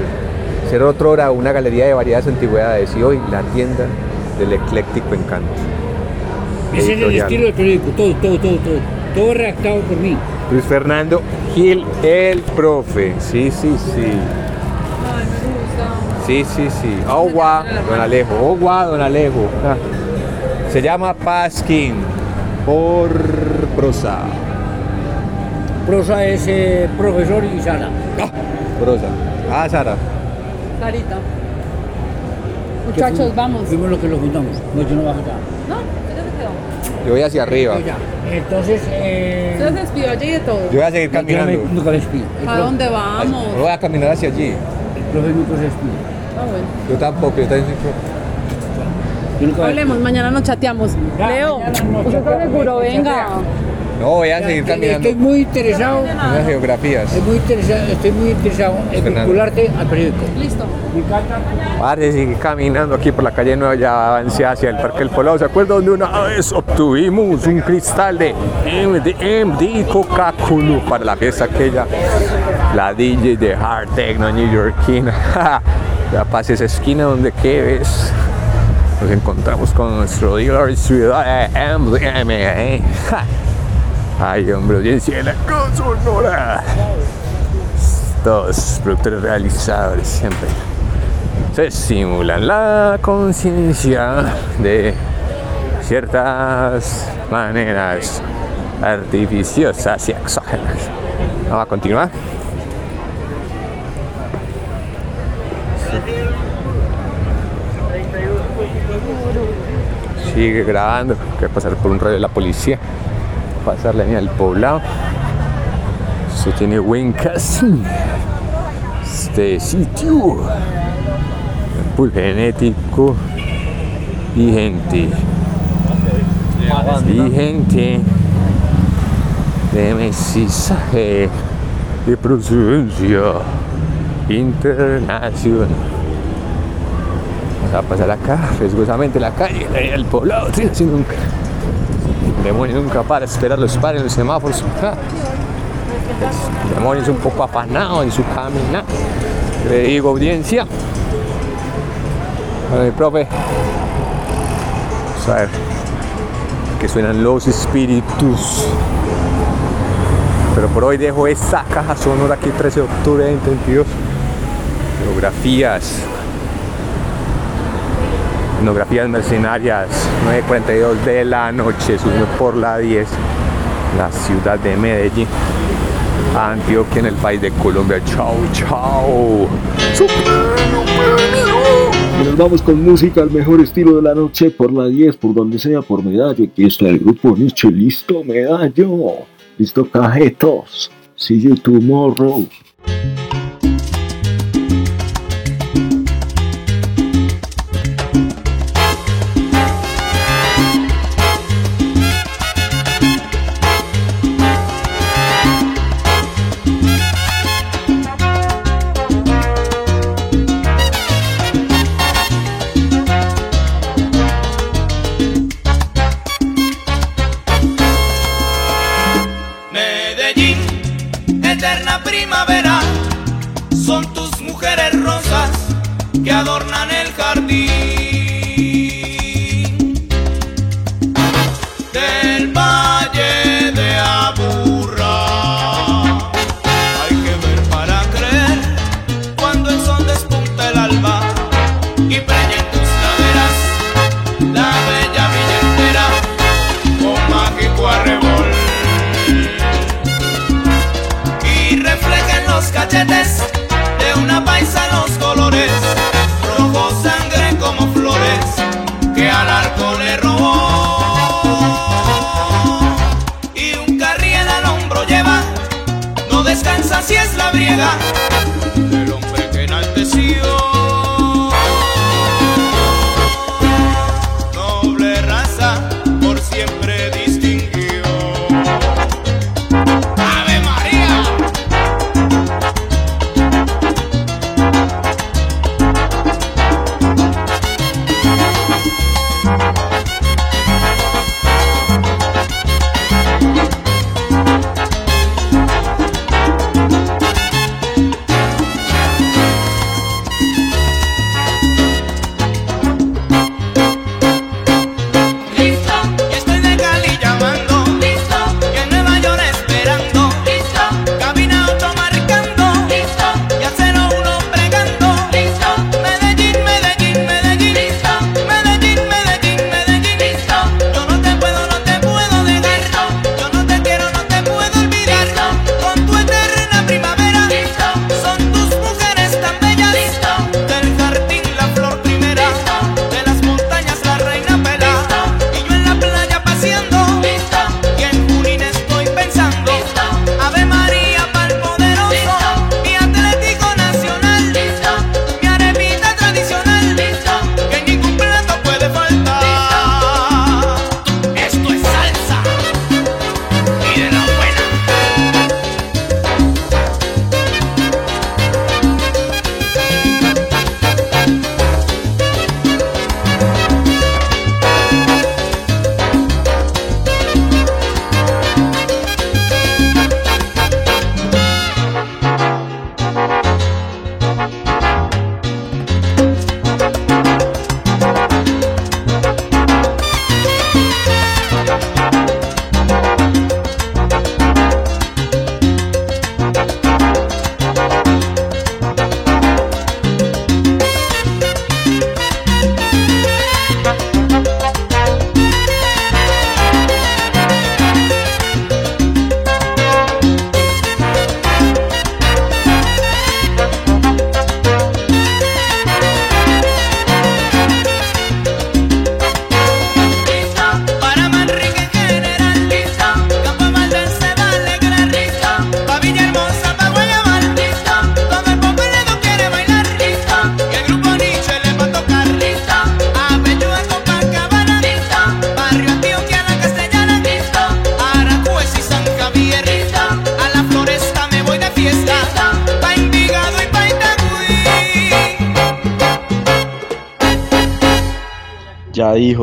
[SPEAKER 8] Ser otro hora una galería de variadas antigüedades y hoy la tienda del ecléctico encanto.
[SPEAKER 29] Ese es el estilo del periódico, todo, todo, todo, todo. Todo redactado por mí.
[SPEAKER 8] Luis Fernando Gil, el profe. Sí, sí, sí. Sí, sí, sí. Agua, don Alejo. Agua, don Alejo. Ah. Se llama Pasquín por prosa.
[SPEAKER 29] Prosa es eh, profesor y Sara.
[SPEAKER 8] Prosa. Ah, Sara.
[SPEAKER 28] Carita.
[SPEAKER 29] Que
[SPEAKER 28] Muchachos, vamos.
[SPEAKER 29] Fuimos lo que lo juntamos. No, yo no bajo acá.
[SPEAKER 28] No.
[SPEAKER 8] Yo voy hacia arriba.
[SPEAKER 29] Entonces, eh,
[SPEAKER 28] se despidió allí de todo.
[SPEAKER 8] Yo voy a seguir
[SPEAKER 29] yo
[SPEAKER 8] caminando.
[SPEAKER 29] nunca me despido.
[SPEAKER 28] ¿A
[SPEAKER 29] profe-
[SPEAKER 28] dónde vamos?
[SPEAKER 8] Yo voy a caminar hacia allí.
[SPEAKER 29] El profe nunca se despide.
[SPEAKER 28] Ah, bueno.
[SPEAKER 8] Yo tampoco, yo también soy profe.
[SPEAKER 29] Yo nunca me
[SPEAKER 28] Hablemos, mañana nos chateamos.
[SPEAKER 29] Ya,
[SPEAKER 28] Leo, usted está seguro,
[SPEAKER 29] chatea.
[SPEAKER 28] venga.
[SPEAKER 8] No, voy a
[SPEAKER 29] Ya,
[SPEAKER 8] seguir caminando.
[SPEAKER 29] Estoy muy interesado.
[SPEAKER 8] En las geografías.
[SPEAKER 29] Estoy muy interesado, estoy muy interesado en
[SPEAKER 8] Fernando.
[SPEAKER 29] vincularte al periódico.
[SPEAKER 28] Listo.
[SPEAKER 29] Me encanta.
[SPEAKER 8] Padre, sigue caminando aquí por la calle Nueva, ya avancé hacia el Parque del Poblado. ¿Se acuerdan donde una vez obtuvimos un cristal de MD Coca-Cola para la fiesta aquella? La DJ de Hard Techno New Yorkina. ya pasé esa esquina donde que ves. Nos encontramos con nuestro dealer ciudad de MDMA. Ay, hombre, audiencia de la Sonora. Todos productores realizadores siempre se simulan la conciencia de ciertas maneras artificiosas y exógenas. Vamos a continuar. Sigue grabando, que pasar por un radio de la policía, pasar la línea del poblado. Se tiene buen caso este sitio. Full genético. Y gente y gente de mestizaje de procedencia internacional. Vamos a pasar acá riesgosamente la calle el poblado sí, sí, nunca el demonio nunca para esperar los pares en los semáforos Ah. el demonio es un poco afanado en su caminar le digo audiencia bueno, mi profe vamos a ver que suenan los espíritus. Pero por hoy dejo esta caja sonora aquí 13 de octubre de 2022. Geografías. Etnografías mercenarias, 9.42 de la noche, subimos por la 10, la ciudad de Medellín, Antioquia en el país de Colombia. Chao, chao.
[SPEAKER 30] Y nos vamos con música al mejor estilo de la noche por la 10, por donde sea, por medallo. Aquí está el grupo Nietzsche. Listo, medallo. Listo, cajetos. See you tomorrow.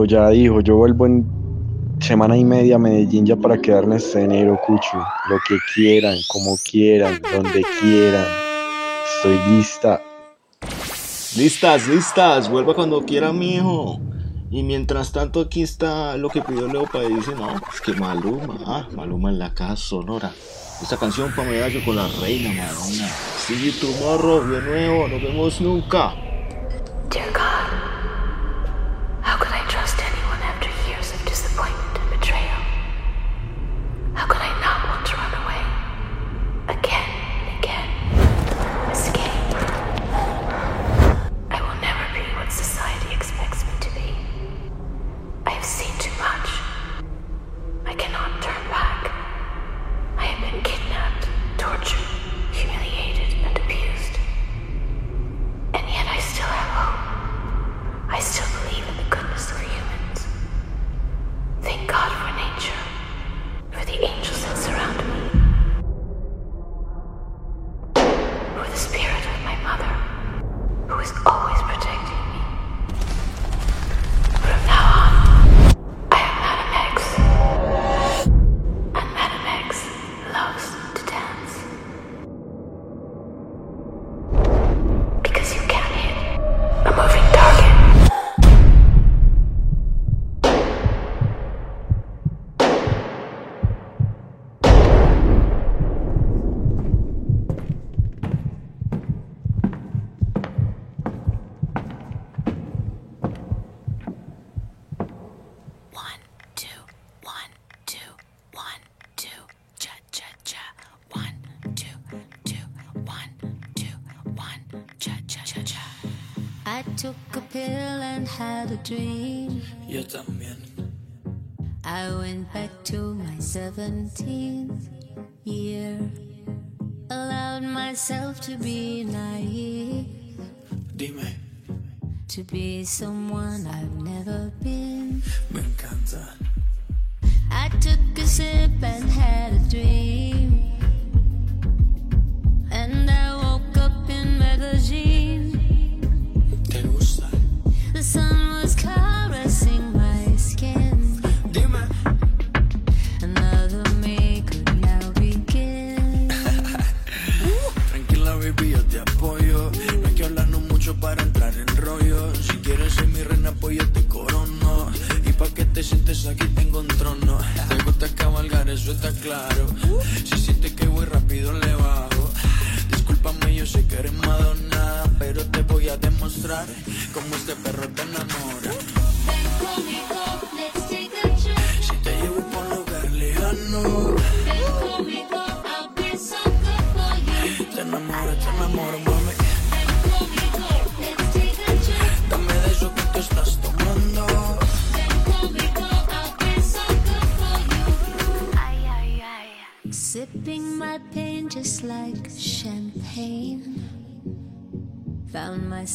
[SPEAKER 18] ya dijo, yo vuelvo en semana y media a Medellín ya para quedarme este enero, Cucho. Lo que quieran, como quieran, donde quieran. Estoy lista.
[SPEAKER 30] Listas, listas. Vuelva cuando quiera, mijo.
[SPEAKER 31] Y mientras tanto aquí está lo que pidió Leo Paez. Dice, no, es que Maluma. Ah, Maluma en la casa sonora. Esta canción para medallo con la reina Madonna. See you tomorrow, de nuevo. Nos vemos nunca.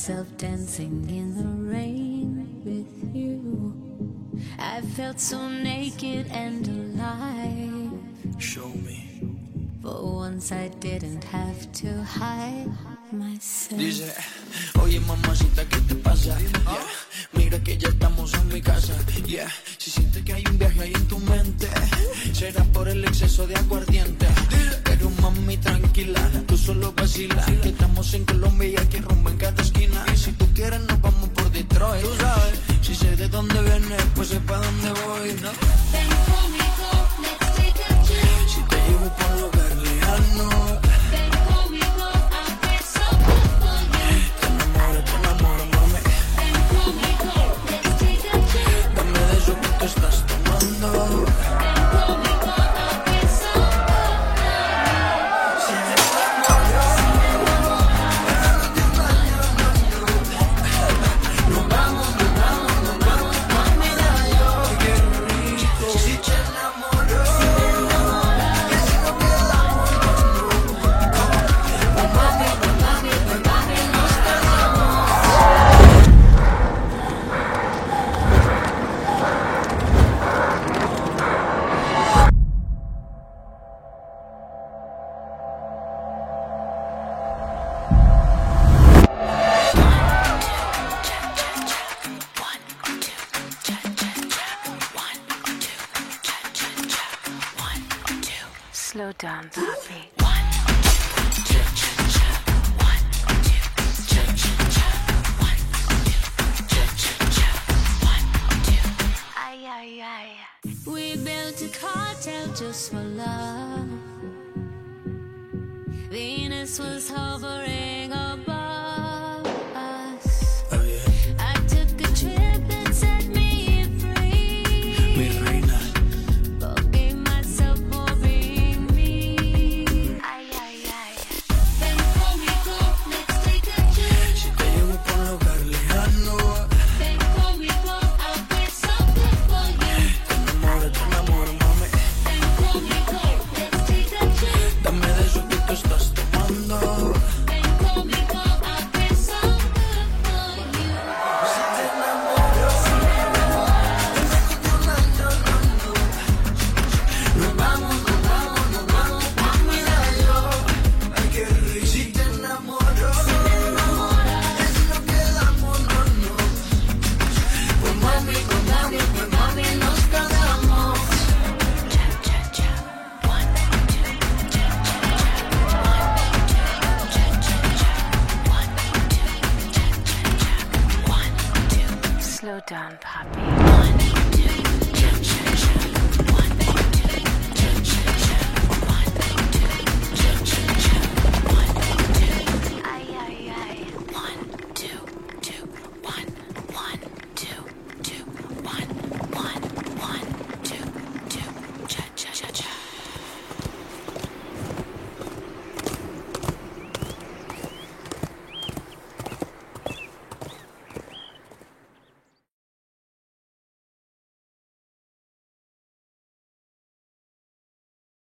[SPEAKER 32] myself dancing in the rain with you. I felt so naked and alive.
[SPEAKER 33] Show me.
[SPEAKER 32] For once I didn't have to hide myself.
[SPEAKER 33] Dice, oye mamacita, ¿qué te pasa? Yeah. Mira que ya estamos en mi casa. Yeah. Si sientes que hay un viaje ahí en tu mente, será por el exceso de aguardiente. Pero mami, tranquila solo vacila. Que estamos en Colombia y aquí rumbo en cada esquina. Y si tú quieres, nos vamos por Detroit. Tú sabes, si sé de dónde vienes, pues sé pa' dónde voy. ¿no?
[SPEAKER 34] Ven conmigo, let's take a trip.
[SPEAKER 32] Si te llevo por lugar lejano done, me.